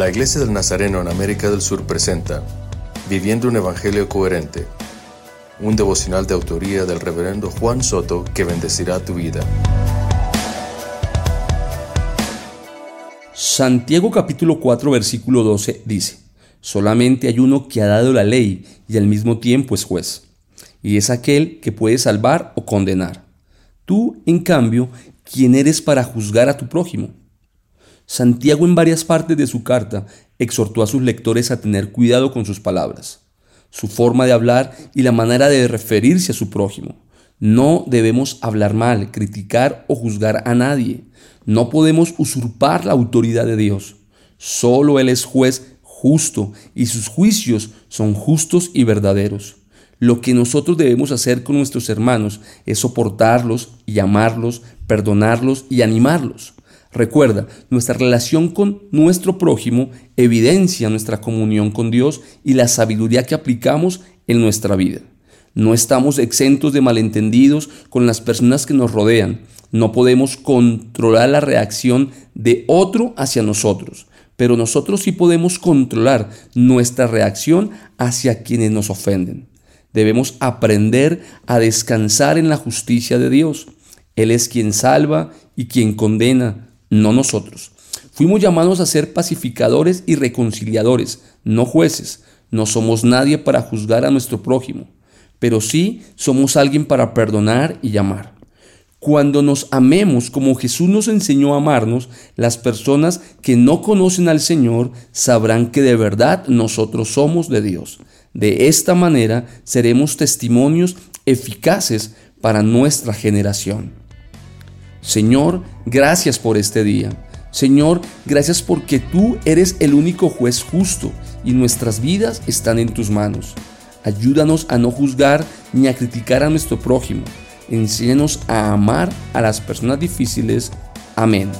La Iglesia del Nazareno en América del Sur presenta Viviendo un Evangelio Coherente, un devocional de autoría del reverendo Juan Soto que bendecirá tu vida. Santiago capítulo 4 versículo 12 dice, Solamente hay uno que ha dado la ley y al mismo tiempo es juez, y es aquel que puede salvar o condenar. Tú, en cambio, ¿quién eres para juzgar a tu prójimo? Santiago en varias partes de su carta exhortó a sus lectores a tener cuidado con sus palabras, su forma de hablar y la manera de referirse a su prójimo. No debemos hablar mal, criticar o juzgar a nadie. No podemos usurpar la autoridad de Dios. Solo Él es juez justo y sus juicios son justos y verdaderos. Lo que nosotros debemos hacer con nuestros hermanos es soportarlos y amarlos, perdonarlos y animarlos. Recuerda, nuestra relación con nuestro prójimo evidencia nuestra comunión con Dios y la sabiduría que aplicamos en nuestra vida. No estamos exentos de malentendidos con las personas que nos rodean. No podemos controlar la reacción de otro hacia nosotros, pero nosotros sí podemos controlar nuestra reacción hacia quienes nos ofenden. Debemos aprender a descansar en la justicia de Dios. Él es quien salva y quien condena no nosotros. Fuimos llamados a ser pacificadores y reconciliadores, no jueces. No somos nadie para juzgar a nuestro prójimo, pero sí somos alguien para perdonar y amar. Cuando nos amemos como Jesús nos enseñó a amarnos, las personas que no conocen al Señor sabrán que de verdad nosotros somos de Dios. De esta manera seremos testimonios eficaces para nuestra generación. Señor, gracias por este día. Señor, gracias porque tú eres el único juez justo y nuestras vidas están en tus manos. Ayúdanos a no juzgar ni a criticar a nuestro prójimo. Enséñanos a amar a las personas difíciles. Amén.